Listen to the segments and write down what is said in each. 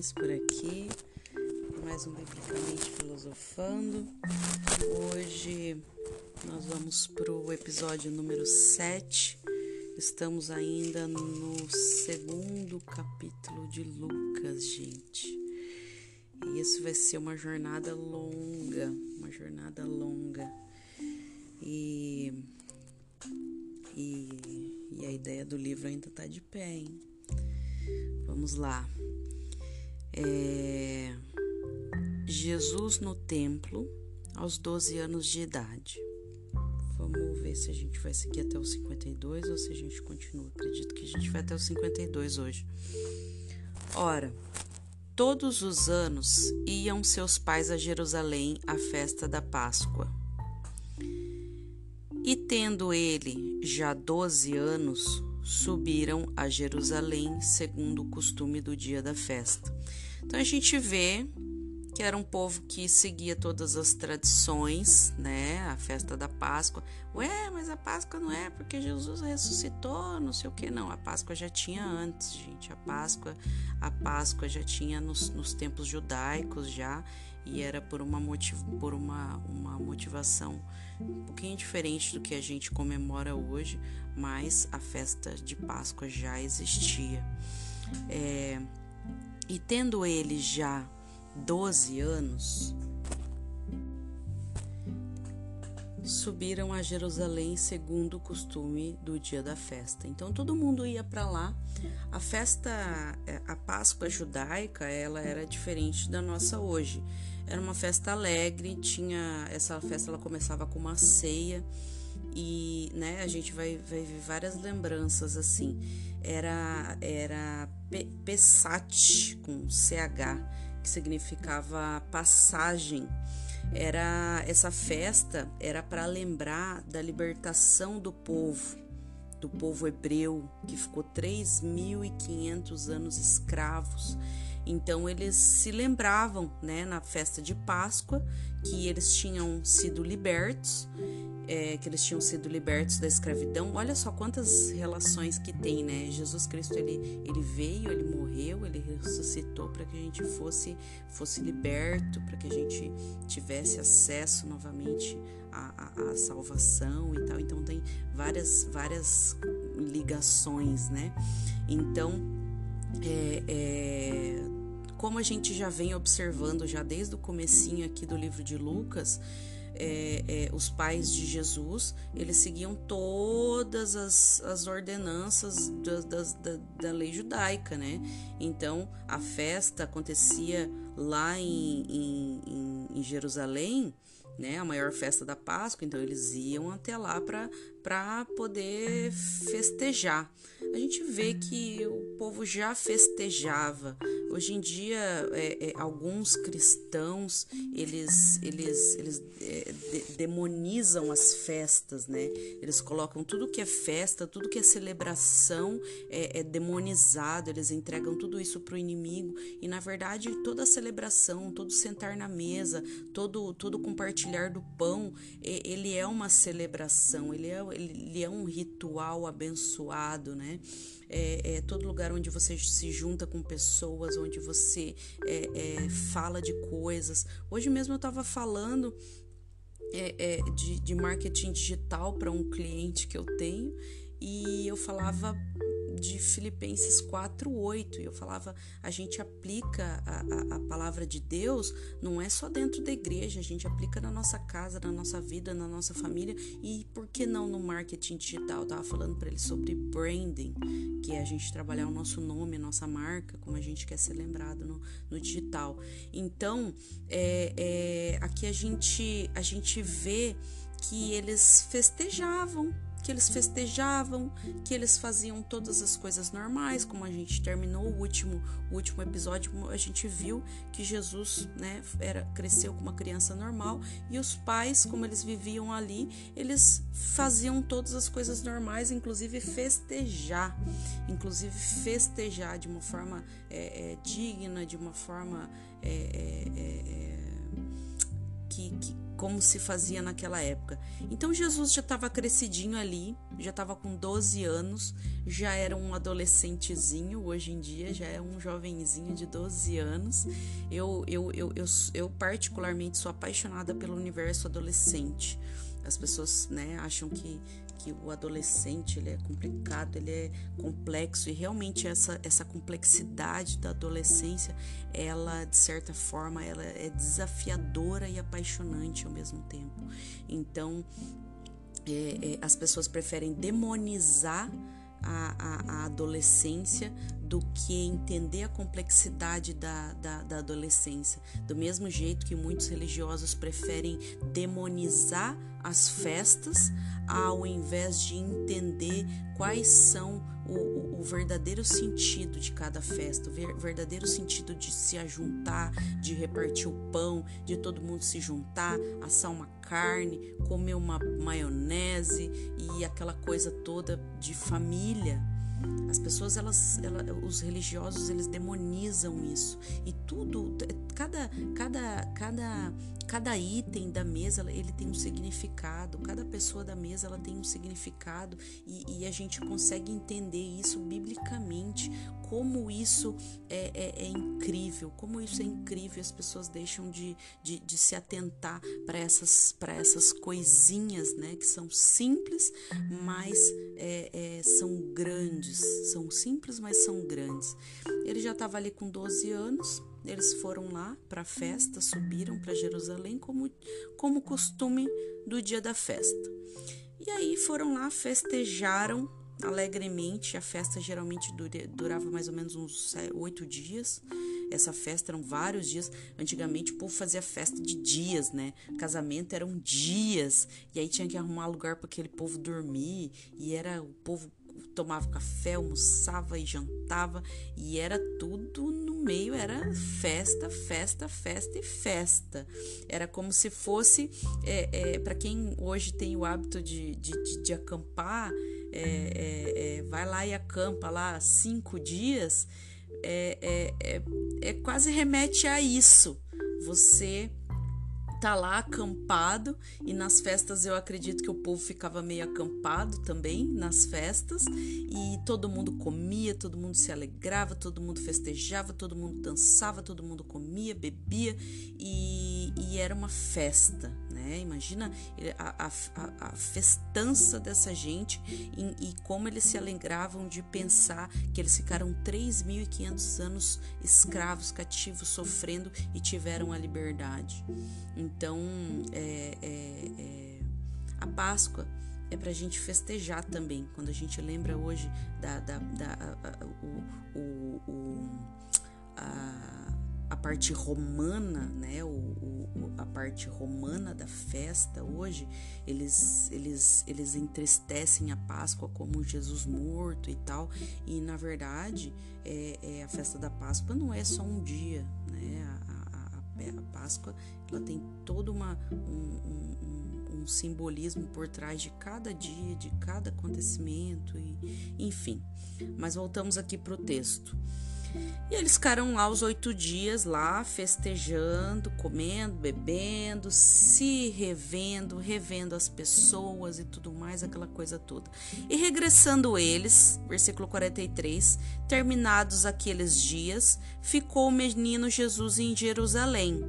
Gomes por aqui, mais um Biblicamente Filosofando. Hoje nós vamos para o episódio número 7. Estamos ainda no segundo capítulo de Lucas, gente. E isso vai ser uma jornada longa, uma jornada longa. E, e, e a ideia do livro ainda está de pé, hein? Vamos lá. É... Jesus no templo aos 12 anos de idade. Vamos ver se a gente vai seguir até os 52 ou se a gente continua. Acredito que a gente vai até os 52 hoje. Ora, todos os anos iam seus pais a Jerusalém à festa da Páscoa. E tendo ele já 12 anos, subiram a Jerusalém segundo o costume do dia da festa. Então a gente vê que era um povo que seguia todas as tradições, né? A festa da Páscoa. Ué, mas a Páscoa não é porque Jesus ressuscitou, não sei o que, não. A Páscoa já tinha antes, gente. A Páscoa, a Páscoa já tinha nos, nos tempos judaicos já e era por uma, motiv por uma, uma motivação um pouquinho diferente do que a gente comemora hoje, mas a festa de Páscoa já existia. É, e tendo ele já 12 anos, subiram a Jerusalém segundo o costume do dia da festa. Então todo mundo ia para lá. A festa, é, a Páscoa judaica, ela era diferente da nossa hoje. Era uma festa alegre, tinha essa festa ela começava com uma ceia e, né, a gente vai, vai ver várias lembranças assim. Era era Pesach com CH, que significava passagem. Era essa festa era para lembrar da libertação do povo, do povo hebreu que ficou 3.500 anos escravos então eles se lembravam, né, na festa de Páscoa, que eles tinham sido libertos, é, que eles tinham sido libertos da escravidão. Olha só quantas relações que tem, né? Jesus Cristo ele, ele veio, ele morreu, ele ressuscitou para que a gente fosse fosse liberto, para que a gente tivesse acesso novamente à, à, à salvação e tal. Então tem várias várias ligações, né? Então é, é, como a gente já vem observando já desde o comecinho aqui do livro de Lucas, é, é, os pais de Jesus, eles seguiam todas as, as ordenanças da, da, da, lei judaica, né? Então, a festa acontecia lá em, em, em Jerusalém, né, a maior festa da Páscoa, então eles iam até lá para poder festejar. A gente vê que o povo já festejava. Hoje em dia, é, é, alguns cristãos eles eles eles é, de, demonizam as festas, né? Eles colocam tudo que é festa, tudo que é celebração é, é demonizado. Eles entregam tudo isso para o inimigo e na verdade toda celebração, todo sentar na mesa, todo todo compartilhar do pão, ele é uma celebração, ele é, ele é um ritual abençoado, né? É, é, todo lugar onde você se junta com pessoas, onde você é, é fala de coisas. Hoje mesmo eu estava falando é, é, de, de marketing digital para um cliente que eu tenho e eu falava de Filipenses 4:8. Eu falava, a gente aplica a, a, a, palavra de Deus não é só dentro da igreja, a gente aplica na nossa casa, na nossa vida, na nossa família e por que não no marketing digital? Eu tava falando para ele sobre branding, que é a gente trabalhar o nosso nome, a nossa marca, como a gente quer ser lembrado no, no digital. Então, é, é, aqui a gente a gente vê que eles festejavam que eles festejavam, que eles faziam todas as coisas normais, como a gente terminou o último, o último episódio, a gente viu que Jesus, né, era cresceu como uma criança normal e os pais, como eles viviam ali, eles faziam todas as coisas normais, inclusive festejar, inclusive festejar de uma forma é, é, digna, de uma forma é, é, é, que, que como se fazia naquela época. Então Jesus já estava crescidinho ali, já estava com 12 anos, já era um adolescentezinho, hoje em dia já é um jovenzinho de 12 anos. Eu, eu, eu, eu, eu particularmente sou apaixonada pelo universo adolescente. As pessoas né, acham que que o adolescente ele é complicado, ele é complexo e realmente essa, essa complexidade da adolescência, ela de certa forma ela é desafiadora e apaixonante ao mesmo tempo. Então é, é, as pessoas preferem demonizar a, a, a, adolescência do que entender a complexidade da, da, da, adolescência. Do mesmo jeito que muitos religiosos preferem demonizar as festas ao invés de entender quais são o, o, o, verdadeiro sentido de cada festa, o verdadeiro sentido de se ajuntar, de repartir o pão, de todo mundo se juntar, assar uma carne, comer uma maionese e aquela coisa toda de família. As pessoas, elas, elas, os religiosos, eles demonizam isso. E tudo, cada, cada, cada, cada item da mesa, ele tem um significado. Cada pessoa da mesa, ela tem um significado. E, e a gente consegue entender isso biblicamente. Como isso é, é, é incrível. Como isso é incrível. As pessoas deixam de, de, de se atentar para essas, essas coisinhas, né? Que são simples, mas é, é são grandes são simples, mas são grandes. Ele já estava ali com 12 anos, eles foram lá para a festa, subiram para Jerusalém como, como costume do dia da festa. E aí foram lá, festejaram alegremente. A festa geralmente durava mais ou menos uns oito dias. Essa festa eram vários dias. Antigamente o povo fazia festa de dias, né? Casamento eram dias. E aí tinha que arrumar lugar para aquele povo dormir. E era o povo tomava café, almoçava e jantava e era tudo no meio, era festa, festa, festa e festa. Era como se fosse, é, é, para quem hoje tem o hábito de, de, de, acampar, é, é, é, vai lá e acampa lá cinco dias, é, é quase remete a isso. Você tá lá acampado e nas festas eu acredito que o povo ficava meio acampado também nas festas e todo mundo comia, todo mundo se alegrava, todo mundo festejava, todo mundo dançava, todo mundo comia, bebia e, e era uma festa, né? Imagina a, a, a festança dessa gente e, e como eles se alegravam de pensar que eles ficaram 3.500 anos escravos, cativos, sofrendo e tiveram a liberdade. Então, é, é, é, a Páscoa é para a gente festejar também. Quando a gente lembra hoje da, da, da a, o, o, o, a, a, parte romana, né? A parte romana da festa hoje, eles, eles, eles entristecem a Páscoa como Jesus morto e tal. E na verdade, é, é a festa da Páscoa não é só um dia, né? a Páscoa ela tem todo uma, um, um, um, simbolismo por trás de cada dia, de cada acontecimento, e, enfim. Mas voltamos aqui para o texto. E eles ficaram lá os oito dias, lá festejando, comendo, bebendo, se revendo, revendo as pessoas e tudo mais, aquela coisa toda. E regressando eles, versículo 43, terminados aqueles dias, ficou o menino Jesus em Jerusalém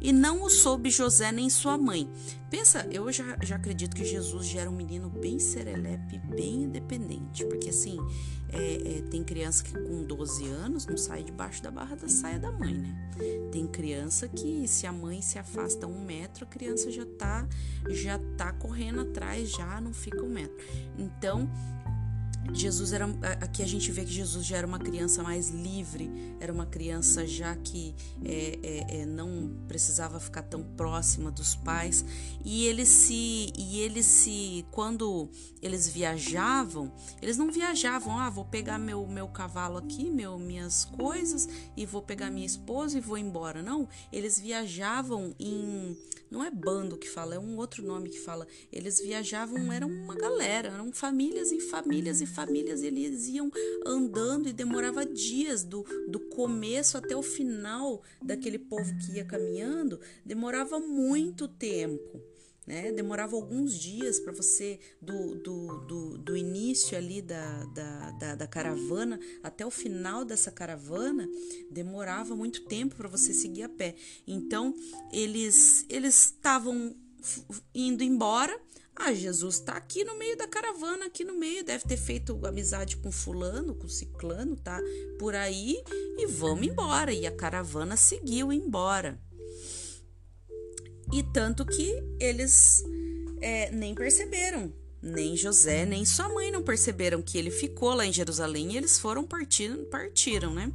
e não o soube José nem sua mãe. Pensa, eu já, já acredito que Jesus já era um menino bem serelepe, bem independente, porque assim, é, é, tem criança que com 12 anos não sai debaixo da barra da saia da mãe, né? Tem criança que se a mãe se afasta um metro, a criança já tá, já tá correndo atrás, já não fica um metro. Então, Jesus era aqui a gente vê que Jesus já era uma criança mais livre, era uma criança já que é, é, é, não precisava ficar tão próxima dos pais. E ele se e ele se quando eles viajavam eles não viajavam ah vou pegar meu meu cavalo aqui meu minhas coisas e vou pegar minha esposa e vou embora. Não eles viajavam em não é bando que fala é um outro nome que fala. Eles viajavam eram uma galera eram famílias e famílias e famílias, eles iam andando e demorava dias do, do começo até o final daquele povo que ia caminhando, demorava muito tempo. Né? Demorava alguns dias para você, do, do, do, do, início ali da, da, da, da, caravana até o final dessa caravana, demorava muito tempo para você seguir a pé. Então, eles estavam indo embora. Ah, Jesus está aqui no meio da caravana, aqui no meio, deve ter feito amizade com fulano, com ciclano, tá por aí e vamos embora. E a caravana seguiu embora. E tanto que eles é, nem perceberam, nem José, nem sua mãe não perceberam que ele ficou lá em Jerusalém e eles foram partindo, partiram, né?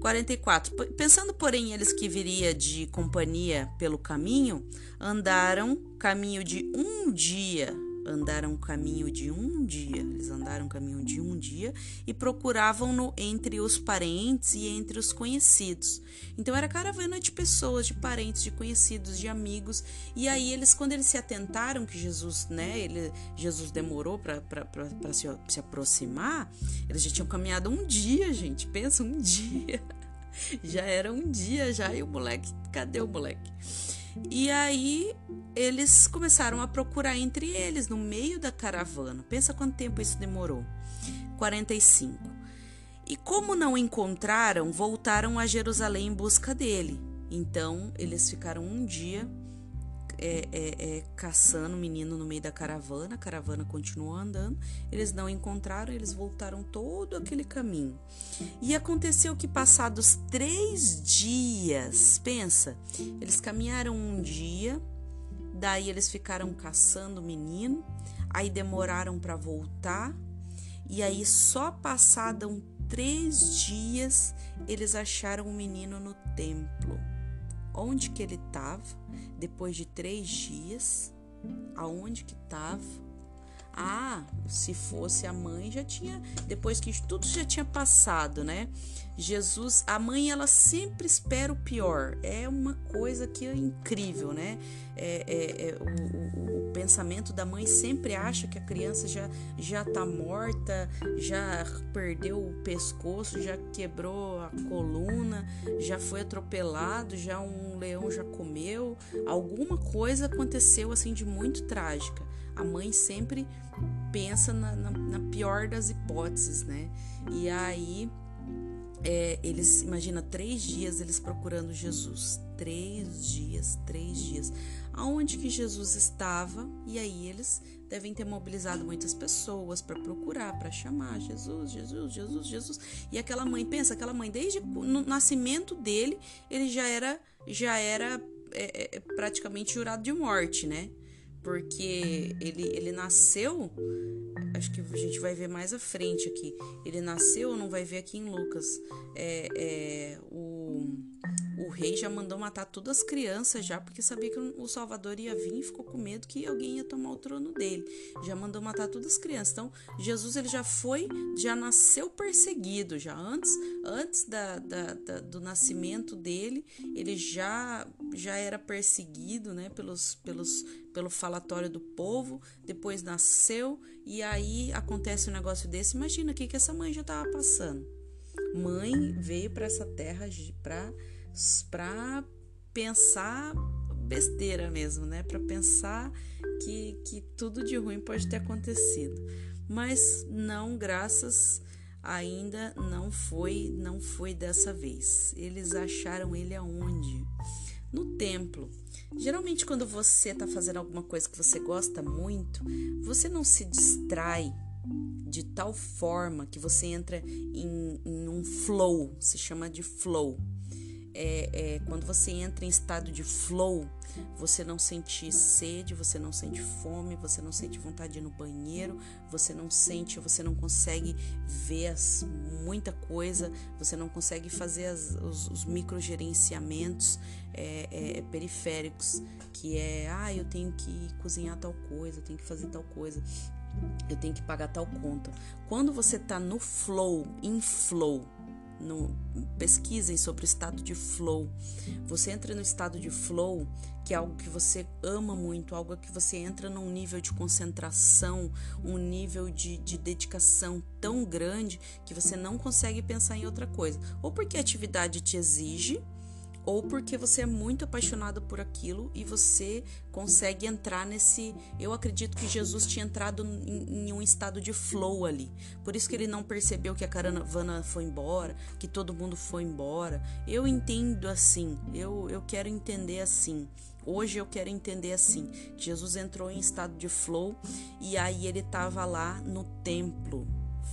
44. Pensando, porém, eles que viria de companhia pelo caminho, andaram caminho de um dia andaram um caminho de um dia, eles andaram um caminho de um dia e procuravam-no entre os parentes e entre os conhecidos. Então era caravana de pessoas, de parentes, de conhecidos, de amigos. E aí eles, quando eles se atentaram que Jesus, né, ele, Jesus demorou para se, se aproximar, eles já tinham caminhado um dia, gente. Pensa, um dia. Já era um dia já e o moleque, cadê o moleque? E aí eles começaram a procurar entre eles no meio da caravana. Pensa quanto tempo isso demorou? 45. E como não encontraram, voltaram a Jerusalém em busca dele. Então eles ficaram um dia é, é, é, caçando o menino no meio da caravana, a caravana continuou andando, eles não encontraram, eles voltaram todo aquele caminho. E aconteceu que, passados três dias, pensa, eles caminharam um dia, daí eles ficaram caçando o menino, aí demoraram para voltar, e aí só passaram três dias eles acharam o menino no templo onde que ele estava depois de três dias, aonde que estava. Ah, se fosse a mãe já tinha, depois que tudo já tinha passado, né? Jesus, a mãe ela sempre espera o pior. É uma coisa que é incrível, né? É, é, é o, o, o, pensamento da mãe sempre acha que a criança já já tá morta, já perdeu o pescoço, já quebrou a coluna, já foi atropelado, já um leão já comeu. Alguma coisa aconteceu assim de muito trágica. A mãe sempre pensa na, na, na pior das hipóteses, né? E aí é, eles, imagina, três dias eles procurando Jesus. Três dias, três dias. Aonde que Jesus estava? E aí eles devem ter mobilizado muitas pessoas para procurar, para chamar Jesus, Jesus, Jesus, Jesus. E aquela mãe, pensa, aquela mãe, desde o nascimento dele, ele já era, já era é, é, praticamente jurado de morte, né? Porque ele, ele nasceu acho que a gente vai ver mais à frente aqui. Ele nasceu, não vai ver aqui em Lucas. É, é, o, o rei já mandou matar todas as crianças já, porque sabia que o Salvador ia vir e ficou com medo que alguém ia tomar o trono dele. Já mandou matar todas as crianças. Então, Jesus ele já foi, já nasceu perseguido, já antes, antes da, da, da do nascimento dele, ele já já era perseguido, né, pelos, pelos pelo falatório do povo, depois nasceu e aí acontece um negócio desse. Imagina o que, que essa mãe já estava passando. Mãe veio para essa terra para pensar besteira mesmo, né? Para pensar que, que tudo de ruim pode ter acontecido. Mas não, graças ainda não foi, não foi dessa vez. Eles acharam ele aonde? No templo. Geralmente, quando você está fazendo alguma coisa que você gosta muito, você não se distrai de tal forma que você entra em, em um flow, se chama de flow é, é, quando você entra em estado de flow, você não sente sede, você não sente fome, você não sente vontade de ir no banheiro, você não sente, você não consegue ver as, muita coisa, você não consegue fazer as, os, os microgerenciamentos é, é, periféricos, que é, ah, eu tenho que cozinhar tal coisa, eu tenho que fazer tal coisa, eu tenho que pagar tal conta. Quando você tá no flow, em flow, no, pesquisem sobre o estado de flow. Você entra no estado de flow, que é algo que você ama muito, algo que você entra num nível de concentração, um nível de, de dedicação tão grande que você não consegue pensar em outra coisa. Ou porque a atividade te exige, ou porque você é muito apaixonado por aquilo e você consegue entrar nesse. Eu acredito que Jesus tinha entrado em, em, um estado de flow ali. Por isso que ele não percebeu que a caravana foi embora, que todo mundo foi embora. Eu entendo assim, eu, eu quero entender assim. Hoje eu quero entender assim: Jesus entrou em estado de flow e aí ele estava lá no templo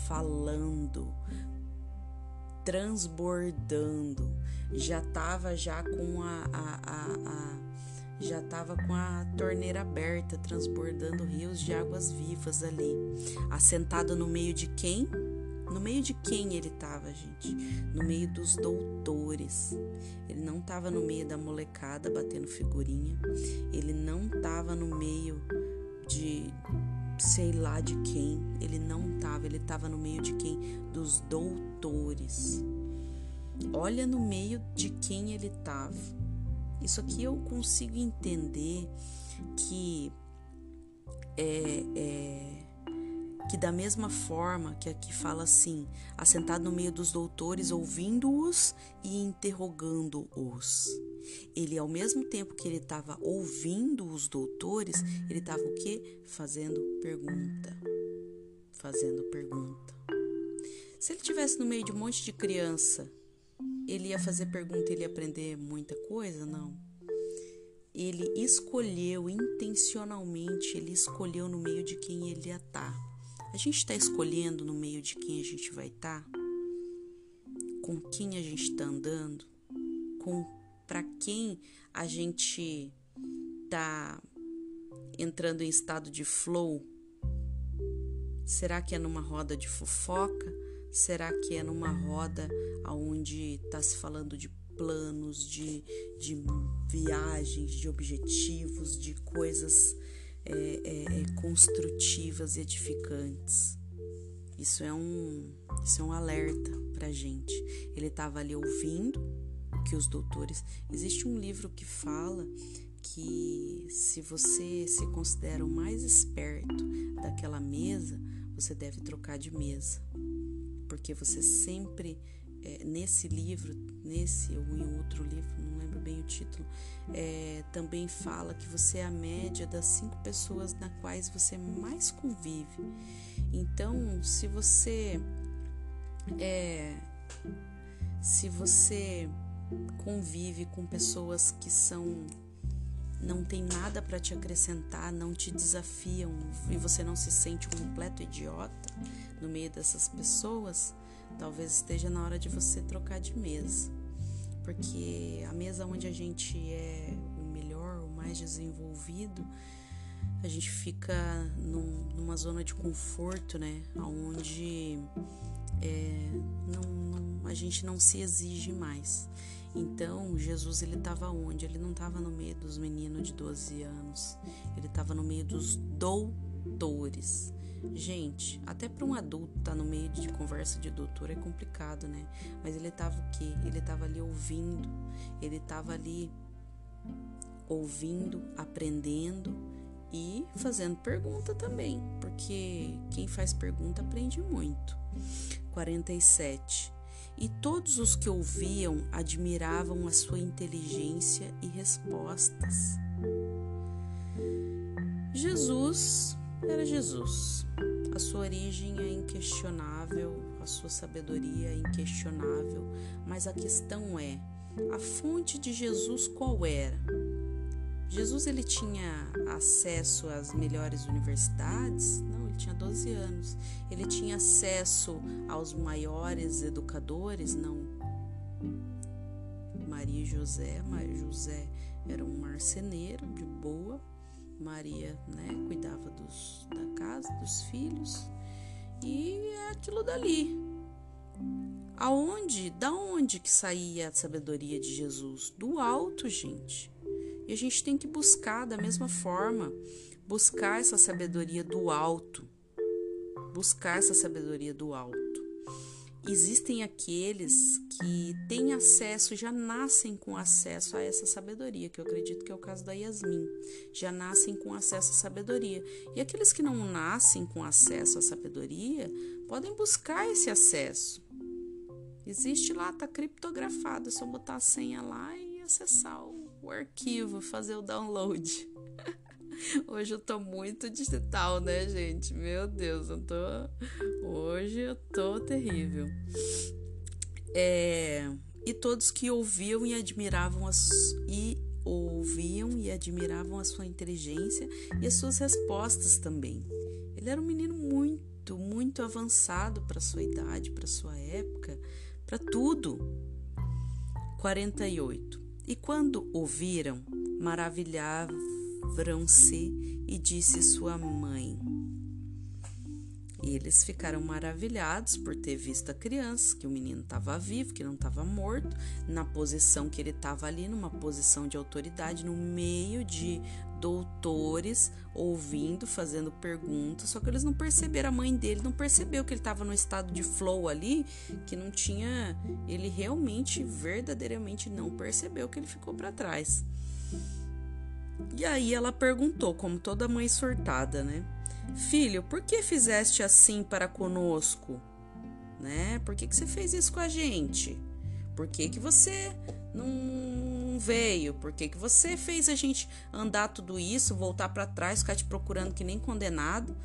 falando, transbordando, já estava já com a, a, a, a já estava com a torneira aberta, transbordando rios de águas vivas ali. Assentado no meio de quem? No meio de quem ele estava, gente? No meio dos doutores. Ele não estava no meio da molecada batendo figurinha. Ele não estava no meio de sei lá de quem. Ele não estava, ele estava no meio de quem? Dos doutores. Olha no meio de quem ele estava. Isso aqui eu consigo entender que é, é que da mesma forma que aqui fala assim, assentado no meio dos doutores, ouvindo-os e interrogando-os. Ele, ao mesmo tempo que ele estava ouvindo os doutores, ele estava o quê? Fazendo pergunta. Fazendo pergunta. Se ele tivesse no meio de um monte de criança, ele ia fazer pergunta, ele ia aprender muita coisa? Não. Ele escolheu intencionalmente, ele escolheu no meio de quem ele ia estar. Tá. A gente está escolhendo no meio de quem a gente vai estar? Tá? Com quem a gente está andando? Com para quem a gente está entrando em estado de flow? Será que é numa roda de fofoca? Será que é numa roda onde está se falando de planos, de, de viagens, de objetivos, de coisas é, é, é, construtivas e edificantes. Isso é um, isso é um alerta para gente. Ele estava ali ouvindo que os doutores. Existe um livro que fala que se você se considera o mais esperto daquela mesa, você deve trocar de mesa, porque você sempre é, nesse livro, nesse ou em outro livro, não lembro bem o título, é, também fala que você é a média das cinco pessoas na quais você mais convive. Então, se você é, se você convive com pessoas que são não tem nada para te acrescentar, não te desafiam e você não se sente um completo idiota no meio dessas pessoas, talvez esteja na hora de você trocar de mesa. Porque a mesa onde a gente é o melhor, o mais desenvolvido, a gente fica num, numa zona de conforto, né? Onde é, não, não, a gente não se exige mais. Então, Jesus ele estava onde? Ele não estava no meio dos meninos de 12 anos, ele estava no meio dos doutores. Gente, até para um adulto estar tá no meio de conversa de doutor é complicado, né? Mas ele tava o quê? Ele tava ali ouvindo, ele tava ali ouvindo, aprendendo e fazendo pergunta também, porque quem faz pergunta aprende muito. 47. E todos os que ouviam admiravam a sua inteligência e respostas. Jesus era Jesus. A sua origem é inquestionável, a sua sabedoria é inquestionável, mas a questão é: a fonte de Jesus qual era? Jesus ele tinha acesso às melhores universidades? Não, tinha 12 anos. Ele tinha acesso aos maiores educadores? Não. Maria e José, José era um marceneiro de boa, Maria, né, cuidava dos, da casa, dos filhos, e é aquilo dali. Aonde, da onde que saía a sabedoria de Jesus? Do alto, gente. E a gente tem que buscar da mesma forma, buscar essa sabedoria do alto. Buscar essa sabedoria do alto. existem aqueles que têm acesso, já nascem com acesso a essa sabedoria, que eu acredito que é o caso da Yasmin, já nascem com acesso à sabedoria. E aqueles que não nascem com acesso à sabedoria podem buscar esse acesso. Existe lá, tá criptografado, é só botar a senha lá e acessar o, arquivo, fazer o download. Hoje eu tô muito digital, né, gente? Meu Deus, eu tô. Hoje eu tô terrível. É... E todos que ouviam e admiravam as... e ouviam e admiravam a sua inteligência e as suas respostas também. Ele era um menino muito, muito avançado para sua idade, para sua época, para tudo. 48. E quando ouviram, maravilhavam Vrão-se e disse sua mãe. Eles ficaram maravilhados por ter visto a criança, que o menino estava vivo, que não estava morto, na posição que ele estava ali, numa posição de autoridade, no meio de doutores, ouvindo, fazendo perguntas, só que eles não perceberam, a mãe dele não percebeu que ele estava no estado de flow ali, que não tinha, ele realmente, verdadeiramente não percebeu que ele ficou para trás. E aí ela perguntou, como toda mãe surtada, né? Filho, por que fizeste assim para conosco? Né? Por que, que você fez isso com a gente? Por que, que você não veio? Por que, que você fez a gente andar tudo isso, voltar para trás, ficar te procurando que nem condenado?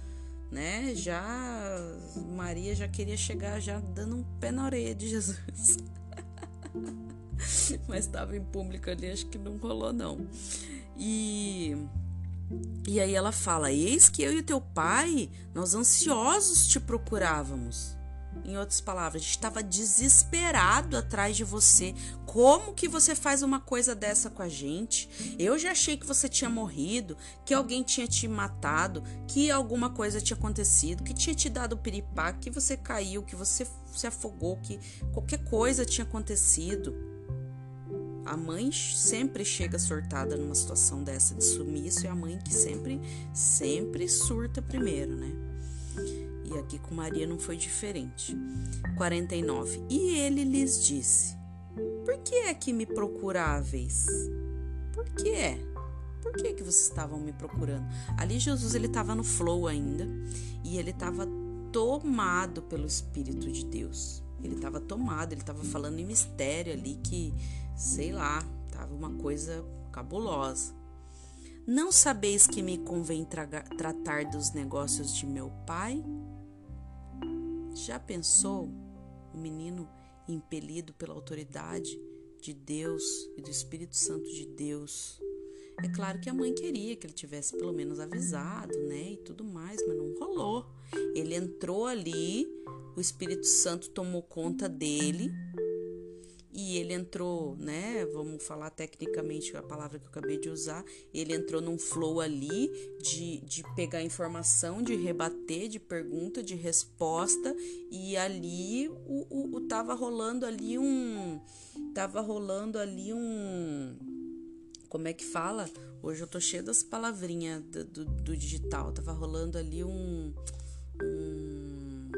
Né? Já Maria já queria chegar já dando um pé na orelha de Jesus. Mas estava em público ali, acho que não rolou não. E e aí ela fala: Eis que eu e teu pai, nós ansiosos te procurávamos. Em outras palavras, a gente estava desesperado atrás de você. Como que você faz uma coisa dessa com a gente? Eu já achei que você tinha morrido, que alguém tinha te matado, que alguma coisa tinha acontecido, que tinha te dado piripá, que você caiu, que você se afogou, que qualquer coisa tinha acontecido. A mãe sempre chega surtada numa situação dessa de sumiço, é a mãe que sempre, sempre surta primeiro, né? E aqui com Maria não foi diferente. 49. E ele lhes disse: Por que é que me procuráveis? Por que é? Por que que vocês estavam me procurando? Ali Jesus ele estava no flow ainda e ele estava tomado pelo Espírito de Deus. Ele estava tomado, ele estava falando em mistério ali que sei lá, tava uma coisa cabulosa. Não sabeis que me convém tra tratar dos negócios de meu pai? Já pensou o menino impelido pela autoridade de Deus e do Espírito Santo de Deus? É claro que a mãe queria que ele tivesse pelo menos avisado, né? E tudo mais, mas não rolou. Ele entrou ali, o Espírito Santo tomou conta dele e ele entrou, né? Vamos falar tecnicamente a palavra que eu acabei de usar. Ele entrou num flow ali de, de pegar informação, de rebater, de pergunta, de resposta, e ali o, o, o tava rolando ali um. Tava rolando ali um. Como é que fala? Hoje eu tô cheia das palavrinhas do, do, do digital. Tava rolando ali um, um.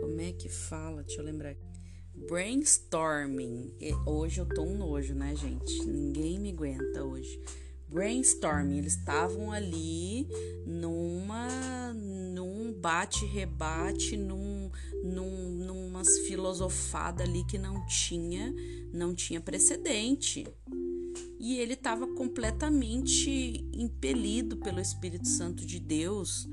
Como é que fala? Deixa eu lembrar aqui brainstorming. Hoje eu tô um nojo, né, gente? Ninguém me aguenta hoje. Brainstorming, eles estavam ali numa num bate-rebate, num, num numas filosofadas ali que não tinha, não tinha precedente. E ele estava completamente impelido pelo Espírito Santo de Deus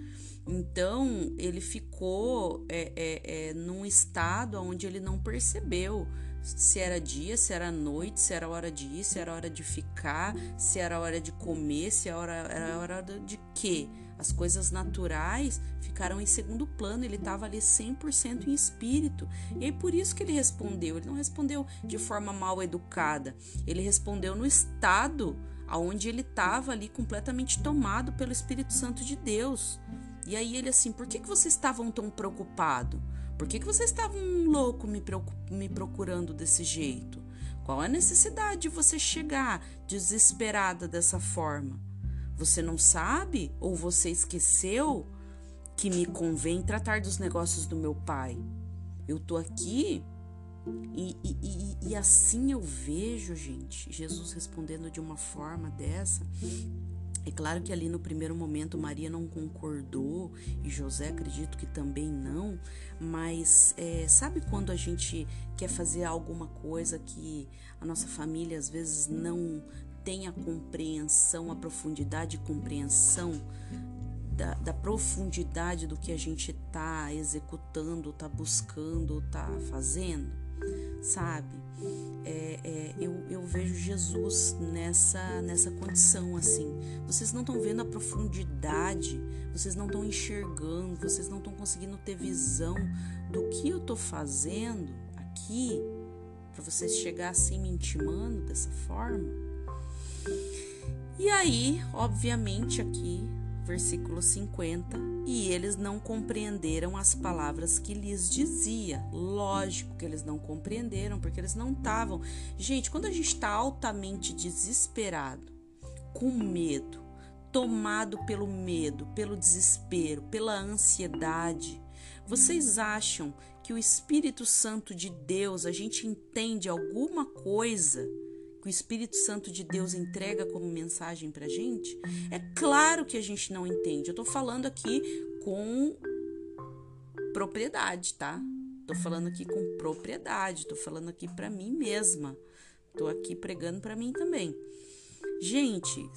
então ele ficou é, é, é, num estado onde ele não percebeu se era dia, se era noite, se era hora de ir, se era hora de ficar, se era hora de comer, se era hora, era hora de quê? As coisas naturais ficaram em segundo plano, ele estava ali 100% em espírito. E aí por isso que ele respondeu. Ele não respondeu de forma mal educada, ele respondeu no estado onde ele estava ali completamente tomado pelo Espírito Santo de Deus. E aí ele assim, por que, que vocês estavam tão preocupados? Por que, que vocês estavam louco me, me procurando desse jeito? Qual a necessidade de você chegar desesperada dessa forma? Você não sabe ou você esqueceu que me convém tratar dos negócios do meu pai? Eu tô aqui e, e, e, e assim eu vejo, gente, Jesus respondendo de uma forma dessa. É claro que ali no primeiro momento Maria não concordou e José acredito que também não, mas é, sabe quando a gente quer fazer alguma coisa que a nossa família às vezes não tem a compreensão, a profundidade e compreensão da, da, profundidade do que a gente está executando, está buscando, está fazendo, sabe? É, é, eu, eu vejo Jesus nessa, nessa condição assim. Vocês não estão vendo a profundidade, vocês não estão enxergando, vocês não estão conseguindo ter visão do que eu estou fazendo aqui para vocês chegar assim me intimando dessa forma. E aí, obviamente, aqui versículo 50, e eles não compreenderam as palavras que lhes dizia. Lógico que eles não compreenderam, porque eles não estavam. Gente, quando a gente está altamente desesperado, com medo, tomado pelo medo, pelo desespero, pela ansiedade, vocês acham que o Espírito Santo de Deus, a gente entende alguma coisa? Que o Espírito Santo de Deus entrega como mensagem para gente, é claro que a gente não entende. Eu tô falando aqui com propriedade, tá? Tô falando aqui com propriedade, tô falando aqui para mim mesma. Tô aqui pregando para mim também. Gente,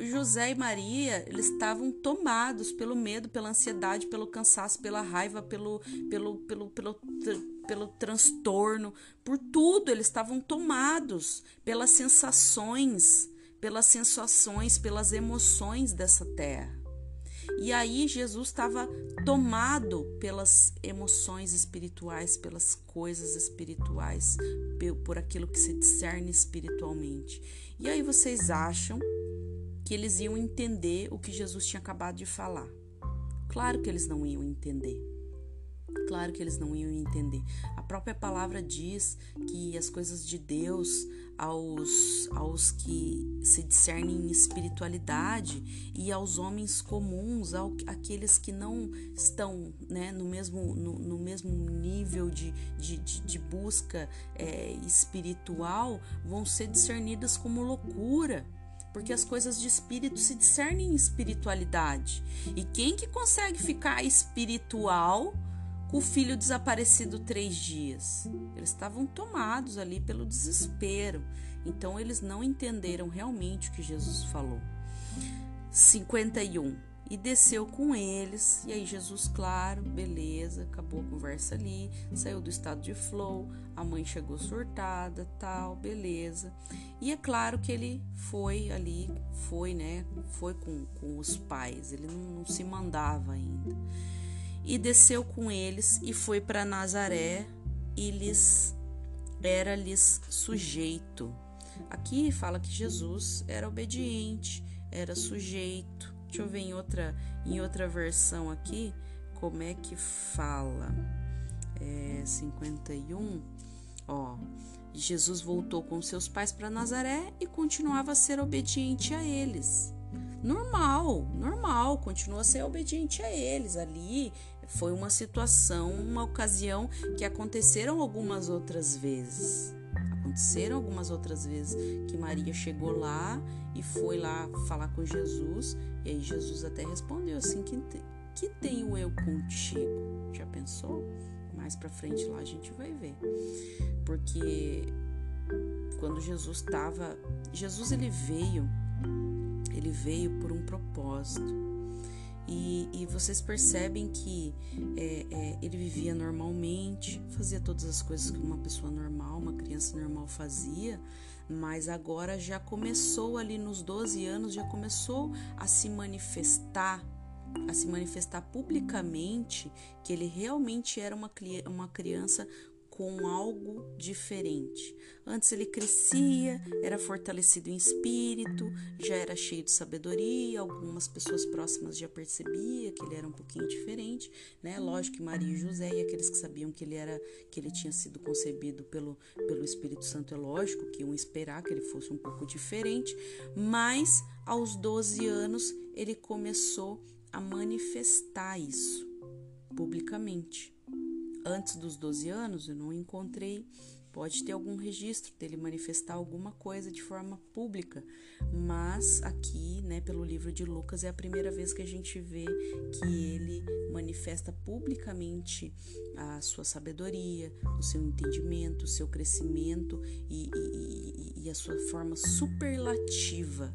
José e Maria, eles estavam tomados pelo medo, pela ansiedade, pelo cansaço, pela raiva, pelo pelo pelo pelo pelo transtorno, por tudo, eles estavam tomados pelas sensações, pelas sensações, pelas emoções dessa terra. E aí Jesus estava tomado pelas emoções espirituais, pelas coisas espirituais, por aquilo que se discerne espiritualmente. E aí vocês acham que eles iam entender o que Jesus tinha acabado de falar? Claro que eles não iam entender. Claro que eles não iam entender. A própria palavra diz que as coisas de Deus aos, aos que se discernem em espiritualidade e aos homens comuns, ao, aqueles que não estão né, no, mesmo, no, no mesmo nível de, de, de, de busca é, espiritual, vão ser discernidas como loucura porque as coisas de espírito se discernem em espiritualidade. E quem que consegue ficar espiritual com o filho desaparecido três dias. Eles estavam tomados ali pelo desespero, então eles não entenderam realmente o que Jesus falou. 51. E desceu com eles, e aí Jesus, claro, beleza, acabou a conversa ali, saiu do estado de flow, a mãe chegou surtada, tal, beleza. E é claro que ele foi ali, foi, né, foi com, com os pais, ele não, não se mandava ainda e desceu com eles e foi para Nazaré e lhes era-lhes sujeito. Aqui fala que Jesus era obediente, era sujeito. Deixa eu ver em outra, em outra versão aqui como é que fala. É 51. Ó, Jesus voltou com seus pais para Nazaré e continuava a ser obediente a eles. Normal, normal, continua a ser obediente a eles ali. Foi uma situação, uma ocasião que aconteceram algumas outras vezes. Aconteceram algumas outras vezes que Maria chegou lá e foi lá falar com Jesus, e aí Jesus até respondeu assim: Que, que tenho eu contigo? Já pensou? Mais para frente lá a gente vai ver. Porque quando Jesus estava. Jesus ele veio, ele veio por um propósito. E, e vocês percebem que é, é, ele vivia normalmente, fazia todas as coisas que uma pessoa normal, uma criança normal fazia, mas agora já começou ali nos 12 anos, já começou a se manifestar a se manifestar publicamente que ele realmente era uma, uma criança com algo diferente. Antes ele crescia, era fortalecido em espírito, já era cheio de sabedoria, algumas pessoas próximas já percebia que ele era um pouquinho diferente, né? Lógico que Maria e José e aqueles que sabiam que ele era que ele tinha sido concebido pelo pelo Espírito Santo é lógico que iam esperar que ele fosse um pouco diferente, mas aos 12 anos ele começou a manifestar isso publicamente. Antes dos 12 anos, eu não encontrei Pode ter algum registro dele manifestar alguma coisa de forma pública, mas aqui, né, pelo livro de Lucas, é a primeira vez que a gente vê que ele manifesta publicamente a sua sabedoria, o seu entendimento, o seu crescimento e, e, e a sua forma superlativa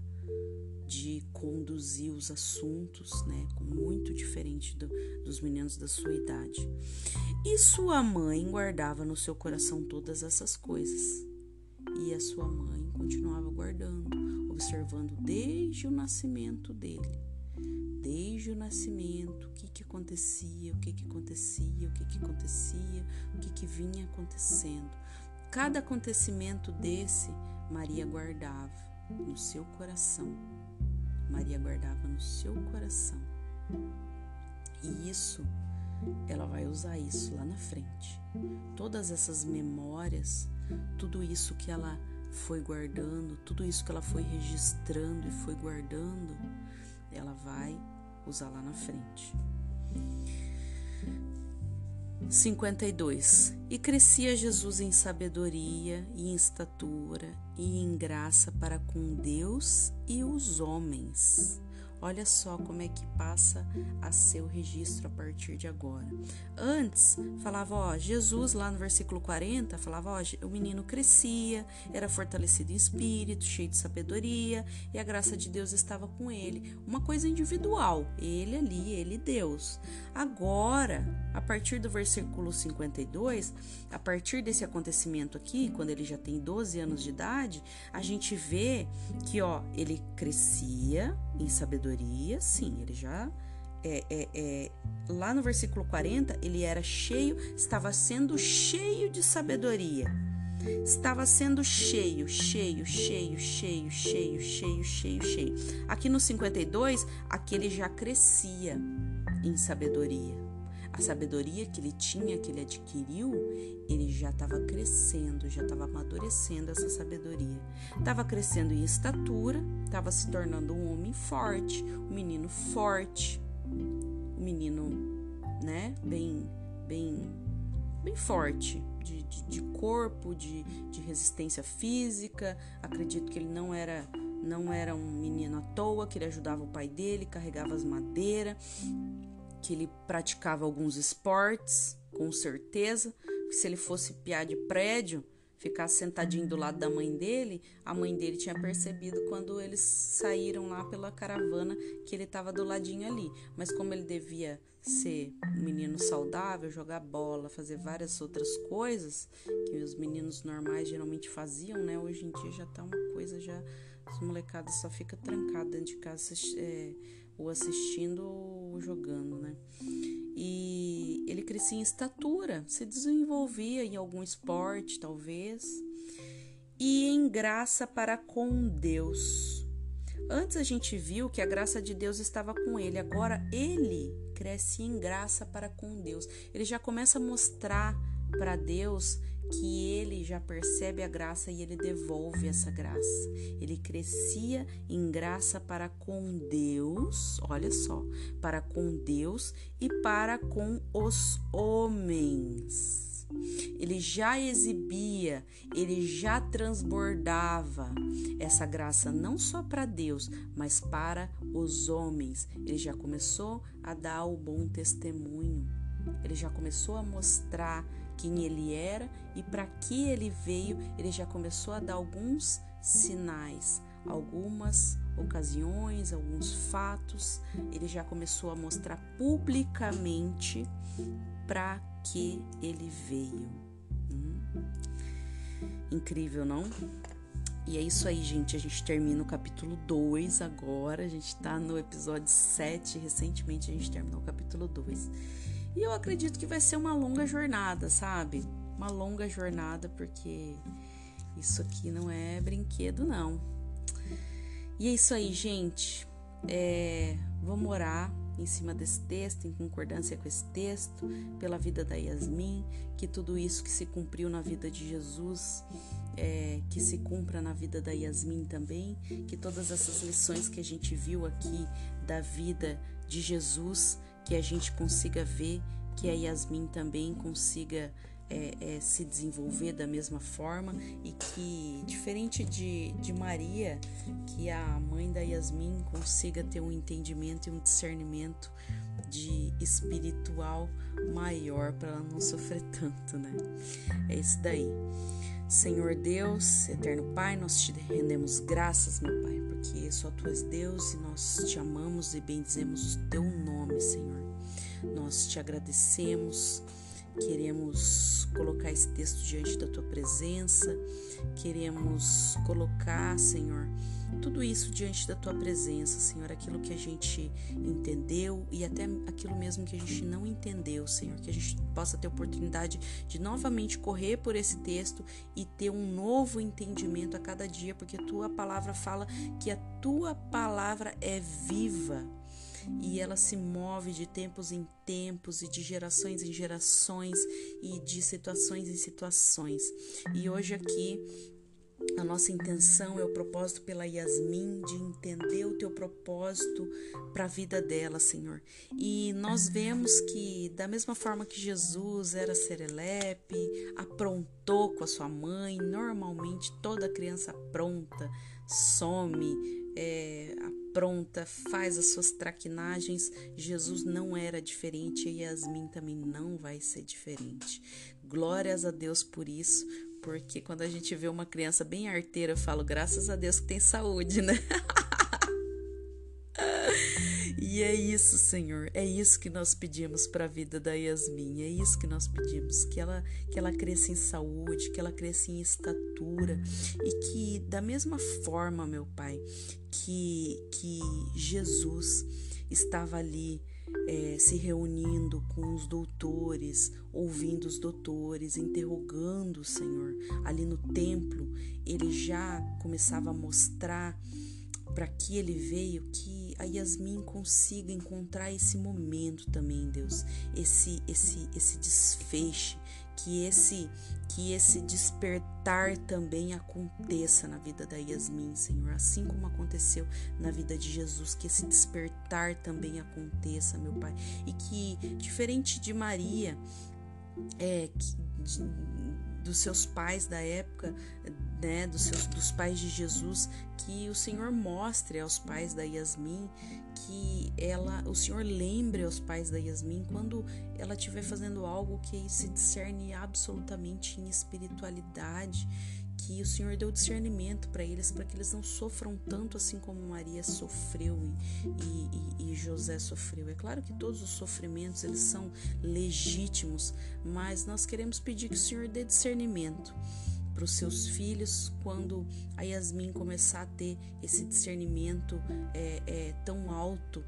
de conduzir os assuntos, né, muito diferente do, dos meninos da sua idade. E sua mãe guardava no seu coração todas essas coisas. E a sua mãe continuava guardando, observando desde o nascimento dele. Desde o nascimento, o que, que acontecia, o que, que acontecia, o que, que acontecia, o que, que vinha acontecendo. Cada acontecimento desse, Maria guardava no seu coração Maria guardava no seu coração. E isso, ela vai usar isso lá na frente. Todas essas memórias, tudo isso que ela foi guardando, tudo isso que ela foi registrando e foi guardando, ela vai usar lá na frente. 52. E crescia Jesus em sabedoria e em estatura e em graça para com Deus e os homens. Olha só como é que passa a ser o registro a partir de agora. Antes, falava, ó, Jesus lá no versículo 40, falava, ó, o menino crescia, era fortalecido em espírito, cheio de sabedoria, e a graça de Deus estava com ele. Uma coisa individual, ele ali, ele Deus. Agora, a partir do versículo 52, a partir desse acontecimento aqui, quando ele já tem 12 anos de idade, a gente vê que, ó, ele crescia em sabedoria, sim, ele já é, é, é, lá no versículo 40, ele era cheio, estava sendo cheio de sabedoria. Estava sendo cheio, cheio, cheio, cheio, cheio, cheio, cheio, cheio. Aqui no 52, aquele já crescia em sabedoria. A sabedoria que ele tinha, que ele adquiriu, ele já estava crescendo, já estava amadurecendo essa sabedoria. Estava crescendo em estatura, estava se tornando um homem forte, um menino forte, um menino, né, bem, bem, bem forte, de, de, de corpo, de, de resistência física. Acredito que ele não era não era um menino à toa, que ele ajudava o pai dele, carregava as madeiras, que ele praticava alguns esportes, com certeza, se ele fosse piar de prédio, ficar sentadinho do lado da mãe dele, a mãe dele tinha percebido quando eles saíram lá pela caravana que ele estava do ladinho ali. Mas como ele devia ser um menino saudável, jogar bola, fazer várias outras coisas que os meninos normais geralmente faziam, né? Hoje em dia já tá uma coisa já os molecadas só fica trancado dentro de casa é, ou assistindo ou jogando, né? E ele crescia em estatura, se desenvolvia em algum esporte, talvez, e em graça para com Deus. Antes a gente viu que a graça de Deus estava com ele, agora ele cresce em graça para com Deus. Ele já começa a mostrar para Deus que ele já percebe a graça e ele devolve essa graça. Ele crescia em graça para com Deus, olha só, para com Deus e para com os homens. Ele já exibia, ele já transbordava essa graça não só para Deus, mas para os homens. Ele já começou a dar o bom testemunho. Ele já começou a mostrar quem ele era e para que ele veio, ele já começou a dar alguns sinais, algumas ocasiões, alguns fatos, ele já começou a mostrar publicamente para que ele veio. Hum? Incrível, não? E é isso aí, gente. A gente termina o capítulo 2 agora. A gente tá no episódio 7. Recentemente a gente terminou o capítulo 2. E eu acredito que vai ser uma longa jornada, sabe? Uma longa jornada, porque isso aqui não é brinquedo, não. E é isso aí, gente. É, vamos orar em cima desse texto, em concordância com esse texto, pela vida da Yasmin, que tudo isso que se cumpriu na vida de Jesus, é, que se cumpra na vida da Yasmin também, que todas essas lições que a gente viu aqui da vida de Jesus que a gente consiga ver que a Yasmin também consiga é, é, se desenvolver da mesma forma e que, diferente de, de Maria, que a mãe da Yasmin consiga ter um entendimento e um discernimento de espiritual maior para ela não sofrer tanto, né? É isso daí. Senhor Deus, eterno Pai, nós te rendemos graças, meu Pai, porque só tu és Deus e nós te amamos e bendizemos o teu nome, Senhor. Nós te agradecemos Queremos colocar esse texto diante da tua presença, queremos colocar, Senhor, tudo isso diante da tua presença, Senhor, aquilo que a gente entendeu e até aquilo mesmo que a gente não entendeu, Senhor, que a gente possa ter oportunidade de novamente correr por esse texto e ter um novo entendimento a cada dia, porque tua palavra fala que a tua palavra é viva e ela se move de tempos em tempos e de gerações em gerações e de situações em situações. E hoje aqui a nossa intenção é o propósito pela Yasmin de entender o teu propósito para a vida dela, Senhor. E nós vemos que, da mesma forma que Jesus era serelepe, aprontou com a sua mãe, normalmente toda criança apronta, some, é, pronta, faz as suas traquinagens. Jesus não era diferente e Yasmin também não vai ser diferente. Glórias a Deus por isso, porque quando a gente vê uma criança bem arteira, eu falo, graças a Deus que tem saúde, né? E é isso, Senhor, é isso que nós pedimos para a vida da Yasmin, é isso que nós pedimos, que ela que ela cresça em saúde, que ela cresça em estatura. E que da mesma forma, meu Pai, que que Jesus estava ali é, se reunindo com os doutores, ouvindo os doutores, interrogando o Senhor. Ali no templo, ele já começava a mostrar para que ele veio que a Yasmin consiga encontrar esse momento também, Deus, esse esse esse desfeche, que esse que esse despertar também aconteça na vida da Yasmin, Senhor, assim como aconteceu na vida de Jesus, que esse despertar também aconteça, meu Pai, e que diferente de Maria, é que, de, dos seus pais da época, né, dos, seus, dos pais de Jesus, que o Senhor mostre aos pais da Yasmin que ela, o Senhor lembre aos pais da Yasmin quando ela estiver fazendo algo que se discerne absolutamente em espiritualidade, que o Senhor deu discernimento para eles, para que eles não sofram tanto assim como Maria sofreu e, e, e, José sofreu. É claro que todos os sofrimentos eles são legítimos, mas nós queremos pedir que o Senhor dê discernimento para os seus filhos quando a Yasmin começar a ter esse discernimento é, é, tão alto,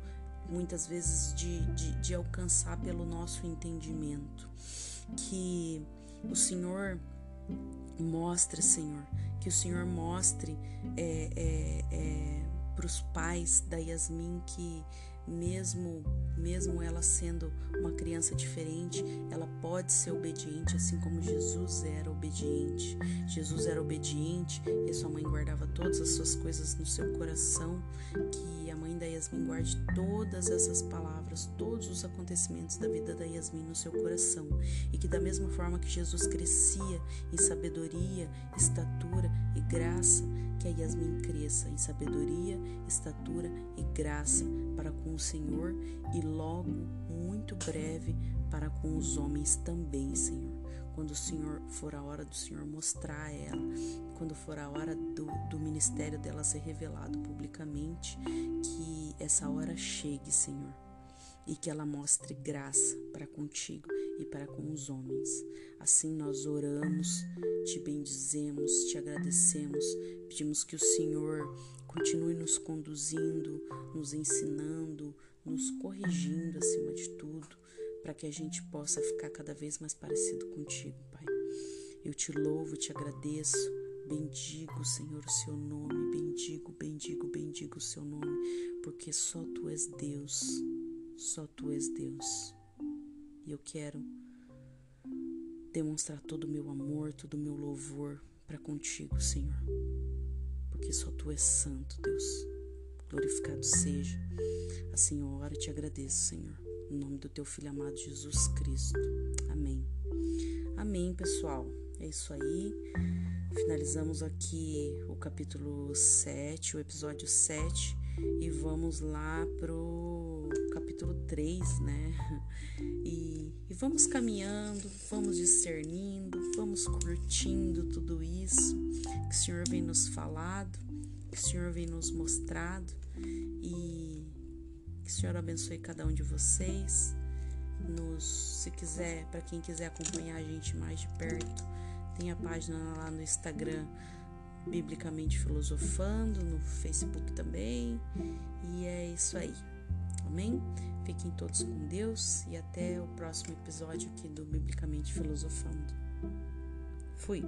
muitas vezes de, de, de alcançar pelo nosso entendimento. Que o Senhor mostre, Senhor, que o Senhor mostre é, é, é, para os pais da Yasmin que mesmo mesmo ela sendo uma criança diferente, ela pode ser obediente, assim como Jesus era obediente. Jesus era obediente e sua mãe guardava todas as suas coisas no seu coração. Que a mãe da Yasmin guarde todas essas palavras, todos os acontecimentos da vida da Yasmin no seu coração. E que, da mesma forma que Jesus crescia em sabedoria, estatura e graça, que a Yasmin cresça em sabedoria, estatura e graça para com o Senhor e logo, muito breve, para com os homens também, Senhor. Quando o Senhor for a hora do Senhor mostrar a ela, quando for a hora do, do ministério dela ser revelado publicamente, que essa hora chegue, Senhor, e que ela mostre graça para contigo e para com os homens. Assim nós oramos, te bendizemos, te agradecemos, pedimos que o Senhor continue nos conduzindo, nos ensinando, nos corrigindo acima de tudo, para que a gente possa ficar cada vez mais parecido contigo, Pai. Eu te louvo, te agradeço, bendigo, Senhor, o seu nome, bendigo, bendigo, bendigo o seu nome, porque só tu és Deus, só tu és Deus. E eu quero demonstrar todo o meu amor, todo o meu louvor para contigo, Senhor. Porque só tu és santo, Deus. glorificado seja. Assim eu oro e te agradeço, Senhor. Em nome do teu filho amado Jesus Cristo. Amém. Amém, pessoal. É isso aí. Finalizamos aqui o capítulo 7, o episódio 7, e vamos lá pro capítulo 3, né? E, vamos caminhando, vamos discernindo, vamos curtindo tudo isso que o Senhor vem nos falado, que o Senhor vem nos mostrado e que o Senhor abençoe cada um de vocês. Nos, se quiser, para quem quiser acompanhar a gente mais de perto, tem a página lá no Instagram Biblicamente Filosofando, no Facebook também. E é isso aí. Amém? Fiquem todos com Deus e até o próximo episódio aqui do Biblicamente Filosofando. Fui.